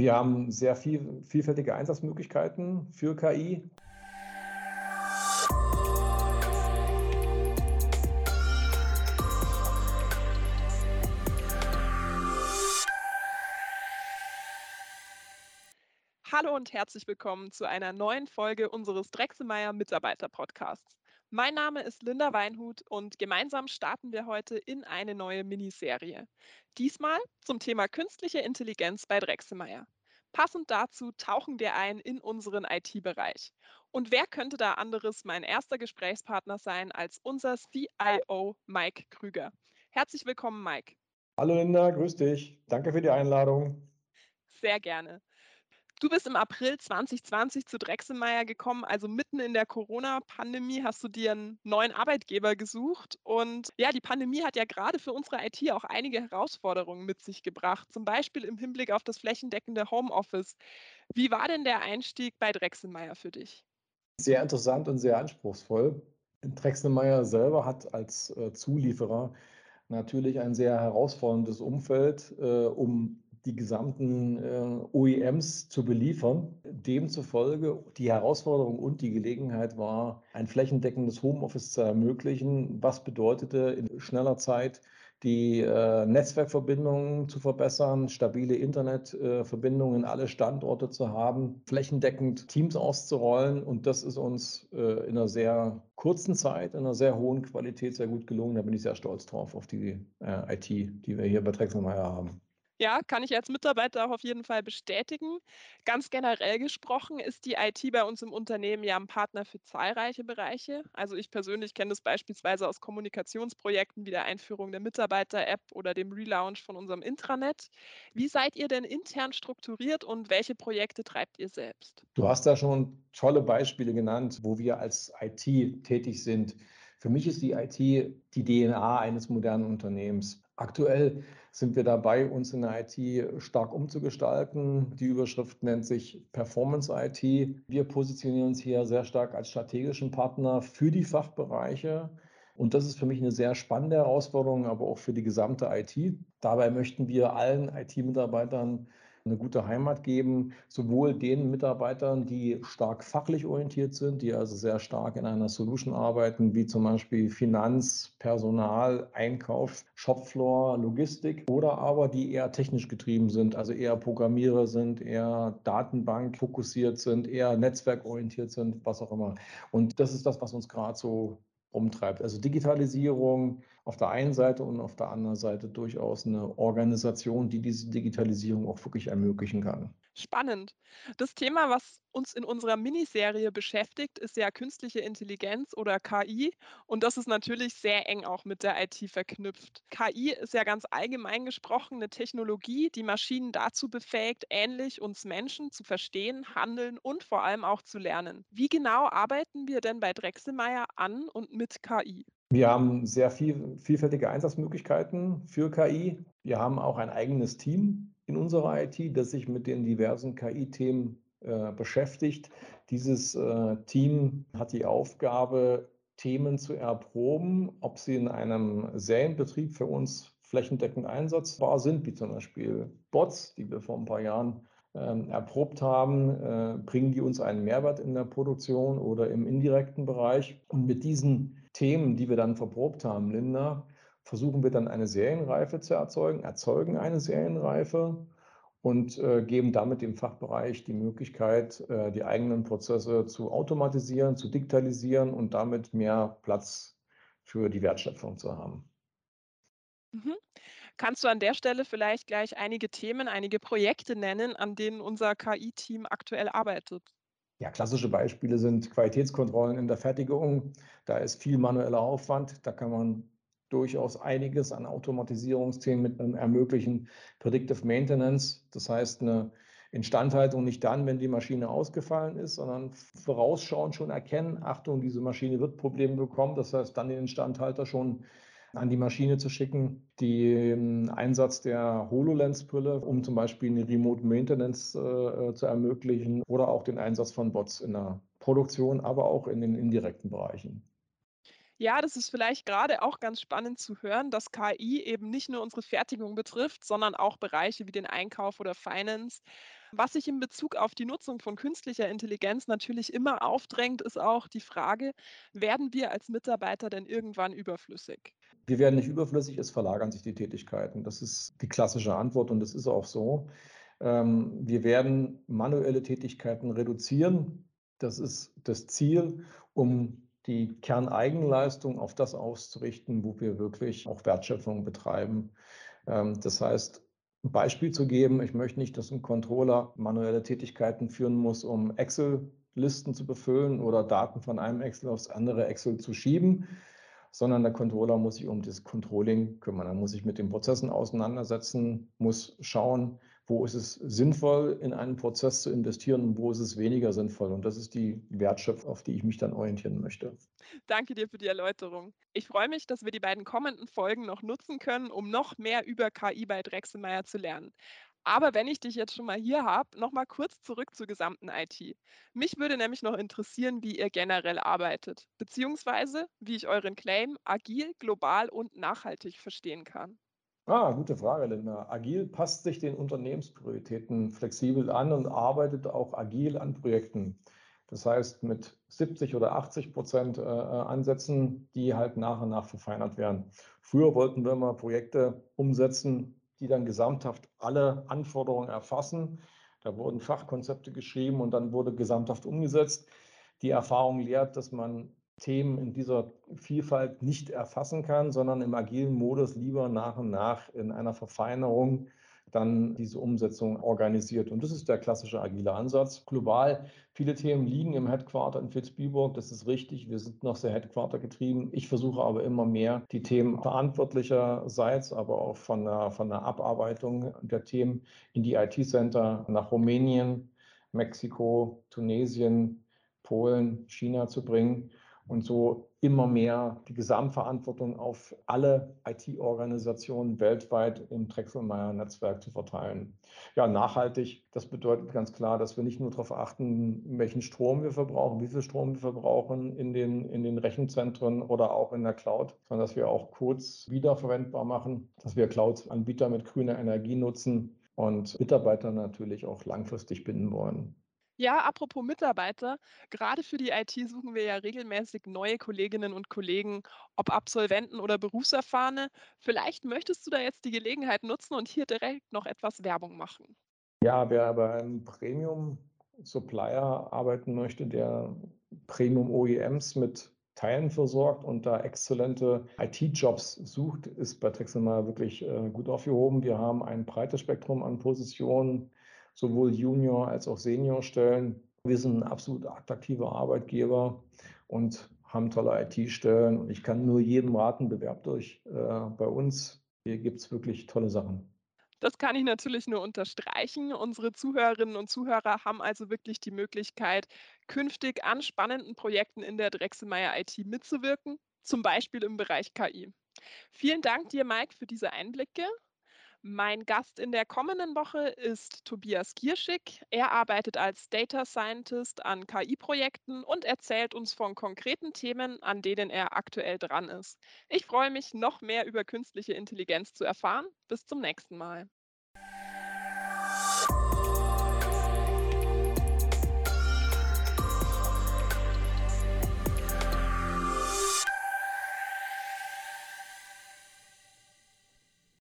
Wir haben sehr viel, vielfältige Einsatzmöglichkeiten für KI. Hallo und herzlich willkommen zu einer neuen Folge unseres Drechselmeier Mitarbeiter Podcasts. Mein Name ist Linda Weinhut und gemeinsam starten wir heute in eine neue Miniserie. Diesmal zum Thema künstliche Intelligenz bei Drechselmeier. Passend dazu tauchen wir ein in unseren IT-Bereich. Und wer könnte da anderes mein erster Gesprächspartner sein als unser CIO Mike Krüger? Herzlich willkommen, Mike. Hallo Linda, grüß dich. Danke für die Einladung. Sehr gerne. Du bist im April 2020 zu Drechselmeier gekommen, also mitten in der Corona-Pandemie hast du dir einen neuen Arbeitgeber gesucht. Und ja, die Pandemie hat ja gerade für unsere IT auch einige Herausforderungen mit sich gebracht, zum Beispiel im Hinblick auf das flächendeckende Homeoffice. Wie war denn der Einstieg bei Drechselmeier für dich? Sehr interessant und sehr anspruchsvoll. Drechselmeier selber hat als äh, Zulieferer natürlich ein sehr herausforderndes Umfeld, äh, um die gesamten äh, OEMs zu beliefern. Demzufolge die Herausforderung und die Gelegenheit war, ein flächendeckendes Homeoffice zu ermöglichen, was bedeutete in schneller Zeit die äh, Netzwerkverbindungen zu verbessern, stabile Internetverbindungen in alle Standorte zu haben, flächendeckend Teams auszurollen. Und das ist uns äh, in einer sehr kurzen Zeit, in einer sehr hohen Qualität sehr gut gelungen. Da bin ich sehr stolz drauf, auf die äh, IT, die wir hier bei Drechselmeier haben. Ja, kann ich als Mitarbeiter auch auf jeden Fall bestätigen. Ganz generell gesprochen ist die IT bei uns im Unternehmen ja ein Partner für zahlreiche Bereiche. Also ich persönlich kenne das beispielsweise aus Kommunikationsprojekten wie der Einführung der Mitarbeiter-App oder dem Relaunch von unserem Intranet. Wie seid ihr denn intern strukturiert und welche Projekte treibt ihr selbst? Du hast da schon tolle Beispiele genannt, wo wir als IT tätig sind. Für mich ist die IT die DNA eines modernen Unternehmens. Aktuell sind wir dabei, uns in der IT stark umzugestalten. Die Überschrift nennt sich Performance IT. Wir positionieren uns hier sehr stark als strategischen Partner für die Fachbereiche. Und das ist für mich eine sehr spannende Herausforderung, aber auch für die gesamte IT. Dabei möchten wir allen IT-Mitarbeitern eine gute Heimat geben, sowohl den Mitarbeitern, die stark fachlich orientiert sind, die also sehr stark in einer Solution arbeiten, wie zum Beispiel Finanz, Personal, Einkauf, Shopfloor, Logistik, oder aber die eher technisch getrieben sind, also eher Programmierer sind, eher Datenbank fokussiert sind, eher netzwerkorientiert sind, was auch immer. Und das ist das, was uns gerade so umtreibt. Also Digitalisierung auf der einen Seite und auf der anderen Seite durchaus eine Organisation, die diese Digitalisierung auch wirklich ermöglichen kann. Spannend. Das Thema, was uns in unserer Miniserie beschäftigt, ist ja künstliche Intelligenz oder KI. Und das ist natürlich sehr eng auch mit der IT verknüpft. KI ist ja ganz allgemein gesprochen eine Technologie, die Maschinen dazu befähigt, ähnlich uns Menschen zu verstehen, handeln und vor allem auch zu lernen. Wie genau arbeiten wir denn bei Drechselmeier an und mit KI? Wir haben sehr viel, vielfältige Einsatzmöglichkeiten für KI. Wir haben auch ein eigenes Team, in unserer IT, das sich mit den diversen KI-Themen äh, beschäftigt. Dieses äh, Team hat die Aufgabe, Themen zu erproben, ob sie in einem Serienbetrieb für uns flächendeckend einsatzbar sind, wie zum Beispiel Bots, die wir vor ein paar Jahren ähm, erprobt haben, äh, bringen die uns einen Mehrwert in der Produktion oder im indirekten Bereich. Und mit diesen Themen, die wir dann verprobt haben, Linda, versuchen wir dann eine Serienreife zu erzeugen, erzeugen eine Serienreife und äh, geben damit dem Fachbereich die Möglichkeit, äh, die eigenen Prozesse zu automatisieren, zu digitalisieren und damit mehr Platz für die Wertschöpfung zu haben. Mhm. Kannst du an der Stelle vielleicht gleich einige Themen, einige Projekte nennen, an denen unser KI-Team aktuell arbeitet? Ja, klassische Beispiele sind Qualitätskontrollen in der Fertigung. Da ist viel manueller Aufwand. Da kann man durchaus einiges an Automatisierungsthemen mit einem ermöglichen Predictive Maintenance. Das heißt, eine Instandhaltung nicht dann, wenn die Maschine ausgefallen ist, sondern vorausschauen schon erkennen, Achtung, diese Maschine wird Probleme bekommen. Das heißt, dann den Instandhalter schon an die Maschine zu schicken, den Einsatz der HoloLens-Brille, um zum Beispiel eine Remote Maintenance äh, zu ermöglichen oder auch den Einsatz von Bots in der Produktion, aber auch in den indirekten Bereichen. Ja, das ist vielleicht gerade auch ganz spannend zu hören, dass KI eben nicht nur unsere Fertigung betrifft, sondern auch Bereiche wie den Einkauf oder Finance. Was sich in Bezug auf die Nutzung von künstlicher Intelligenz natürlich immer aufdrängt, ist auch die Frage, werden wir als Mitarbeiter denn irgendwann überflüssig? Wir werden nicht überflüssig, es verlagern sich die Tätigkeiten. Das ist die klassische Antwort und das ist auch so. Ähm, wir werden manuelle Tätigkeiten reduzieren. Das ist das Ziel, um die Kerneigenleistung auf das auszurichten, wo wir wirklich auch Wertschöpfung betreiben. Ähm, das heißt, ein Beispiel zu geben, ich möchte nicht, dass ein Controller manuelle Tätigkeiten führen muss, um Excel-Listen zu befüllen oder Daten von einem Excel aufs andere Excel zu schieben, sondern der Controller muss sich um das Controlling kümmern. Er muss sich mit den Prozessen auseinandersetzen, muss schauen, wo ist es sinnvoll, in einen Prozess zu investieren und wo ist es weniger sinnvoll. Und das ist die Wertschöpfung, auf die ich mich dann orientieren möchte. Danke dir für die Erläuterung. Ich freue mich, dass wir die beiden kommenden Folgen noch nutzen können, um noch mehr über KI bei Drechselmeier zu lernen. Aber wenn ich dich jetzt schon mal hier habe, noch mal kurz zurück zur gesamten IT. Mich würde nämlich noch interessieren, wie ihr generell arbeitet, beziehungsweise wie ich euren Claim agil, global und nachhaltig verstehen kann. Ah, gute Frage, Linda. Agil passt sich den Unternehmensprioritäten flexibel an und arbeitet auch agil an Projekten. Das heißt, mit 70 oder 80 Prozent äh, äh, Ansätzen, die halt nach und nach verfeinert werden. Früher wollten wir mal Projekte umsetzen, die dann gesamthaft alle Anforderungen erfassen. Da wurden Fachkonzepte geschrieben und dann wurde gesamthaft umgesetzt. Die Erfahrung lehrt, dass man Themen in dieser Vielfalt nicht erfassen kann, sondern im agilen Modus lieber nach und nach in einer Verfeinerung dann diese Umsetzung organisiert. Und das ist der klassische agile Ansatz. Global, viele Themen liegen im Headquarter in Vilsbiburg. Das ist richtig. Wir sind noch sehr Headquarter getrieben. Ich versuche aber immer mehr, die Themen verantwortlicherseits, aber auch von der, von der Abarbeitung der Themen in die IT-Center nach Rumänien, Mexiko, Tunesien, Polen, China zu bringen und so immer mehr die Gesamtverantwortung auf alle IT-Organisationen weltweit im Drechselmeier-Netzwerk zu verteilen. Ja, nachhaltig, das bedeutet ganz klar, dass wir nicht nur darauf achten, welchen Strom wir verbrauchen, wie viel Strom wir verbrauchen in den, in den Rechenzentren oder auch in der Cloud, sondern dass wir auch Codes wiederverwendbar machen, dass wir Cloud-Anbieter mit grüner Energie nutzen und Mitarbeiter natürlich auch langfristig binden wollen. Ja, apropos Mitarbeiter, gerade für die IT suchen wir ja regelmäßig neue Kolleginnen und Kollegen, ob Absolventen oder Berufserfahrene. Vielleicht möchtest du da jetzt die Gelegenheit nutzen und hier direkt noch etwas Werbung machen. Ja, wer bei einem Premium-Supplier arbeiten möchte, der Premium-OEMs mit Teilen versorgt und da exzellente IT-Jobs sucht, ist bei Drexelmeier wirklich äh, gut aufgehoben. Wir haben ein breites Spektrum an Positionen, sowohl Junior- als auch Seniorstellen. Wir sind ein absolut attraktiver Arbeitgeber und haben tolle IT-Stellen. Und ich kann nur jedem raten, bewerbt euch äh, bei uns. Hier gibt es wirklich tolle Sachen. Das kann ich natürlich nur unterstreichen. Unsere Zuhörerinnen und Zuhörer haben also wirklich die Möglichkeit, künftig an spannenden Projekten in der Drechselmeier IT mitzuwirken, zum Beispiel im Bereich KI. Vielen Dank dir, Mike, für diese Einblicke. Mein Gast in der kommenden Woche ist Tobias Gierschig. Er arbeitet als Data Scientist an KI-Projekten und erzählt uns von konkreten Themen, an denen er aktuell dran ist. Ich freue mich, noch mehr über künstliche Intelligenz zu erfahren. Bis zum nächsten Mal.